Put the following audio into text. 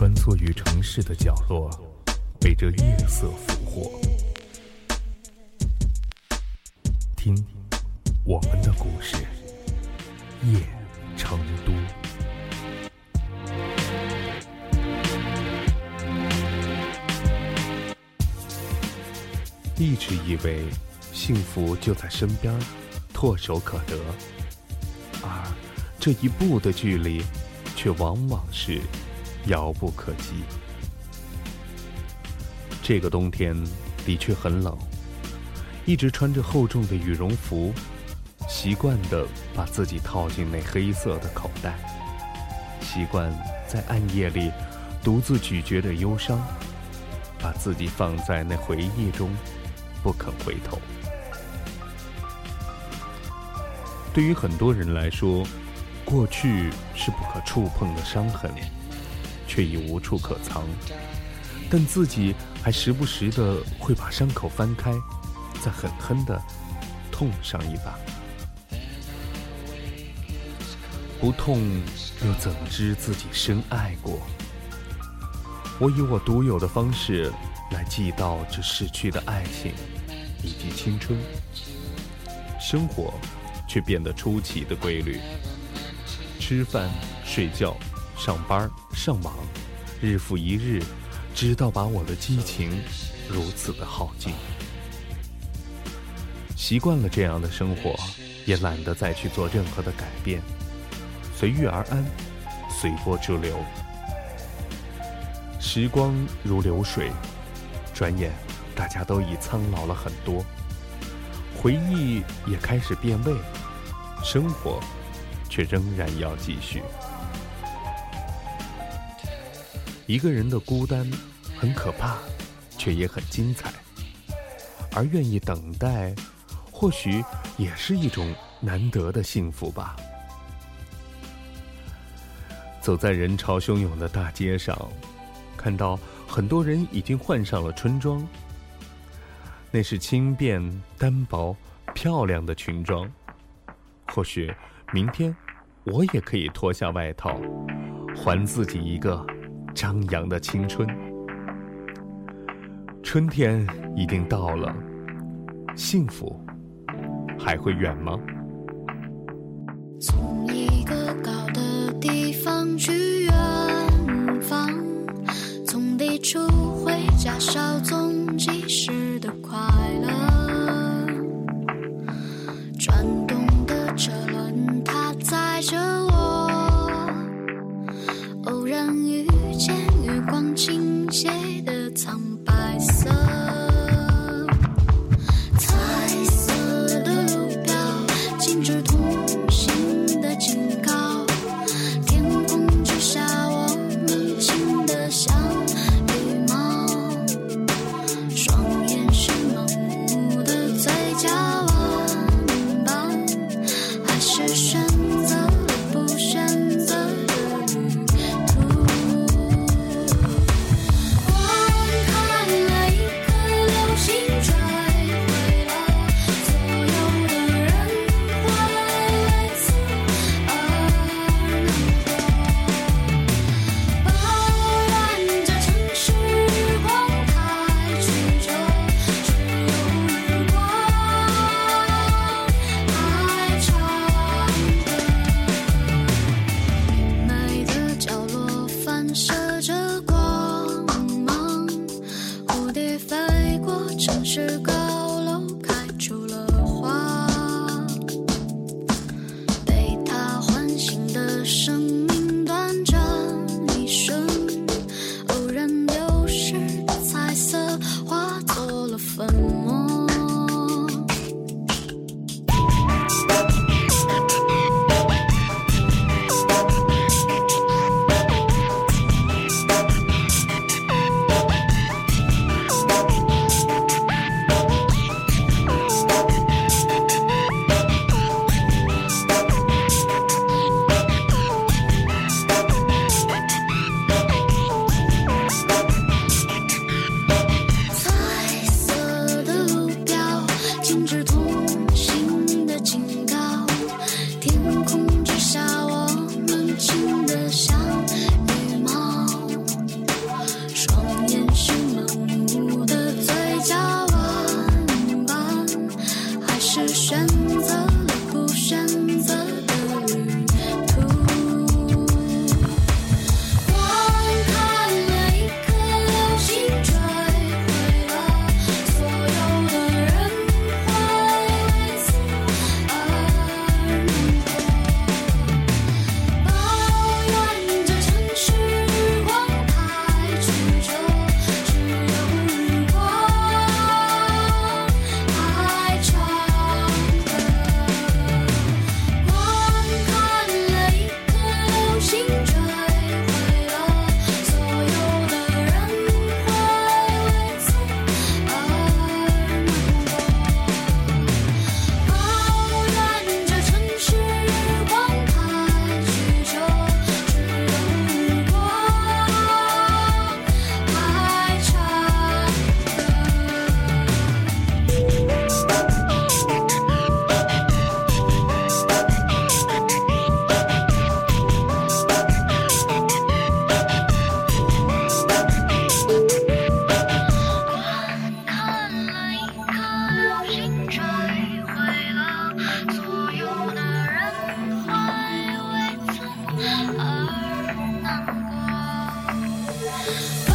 穿梭于城市的角落，被这夜色俘获。听，我们的故事，夜成都。一直以为幸福就在身边，唾手可得，而这一步的距离，却往往是遥不可及。这个冬天的确很冷，一直穿着厚重的羽绒服，习惯的把自己套进那黑色的口袋，习惯在暗夜里独自咀嚼着忧伤，把自己放在那回忆中。不肯回头。对于很多人来说，过去是不可触碰的伤痕，却已无处可藏。但自己还时不时的会把伤口翻开，再狠狠的痛上一把。不痛，又怎知自己深爱过？我以我独有的方式。来祭悼这逝去的爱情以及青春，生活却变得出奇的规律。吃饭、睡觉、上班、上网，日复一日，直到把我的激情如此的耗尽。习惯了这样的生活，也懒得再去做任何的改变，随遇而安，随波逐流。时光如流水。转眼，大家都已苍老了很多，回忆也开始变味，生活却仍然要继续。一个人的孤单很可怕，却也很精彩。而愿意等待，或许也是一种难得的幸福吧。走在人潮汹涌的大街上，看到。很多人已经换上了春装，那是轻便、单薄、漂亮的裙装。或许明天我也可以脱下外套，还自己一个张扬的青春，春天一定到了，幸福还会远吗？从一个高的地方去远方，从低处回家，稍纵即逝的快。见月光倾斜的苍白。Yeah.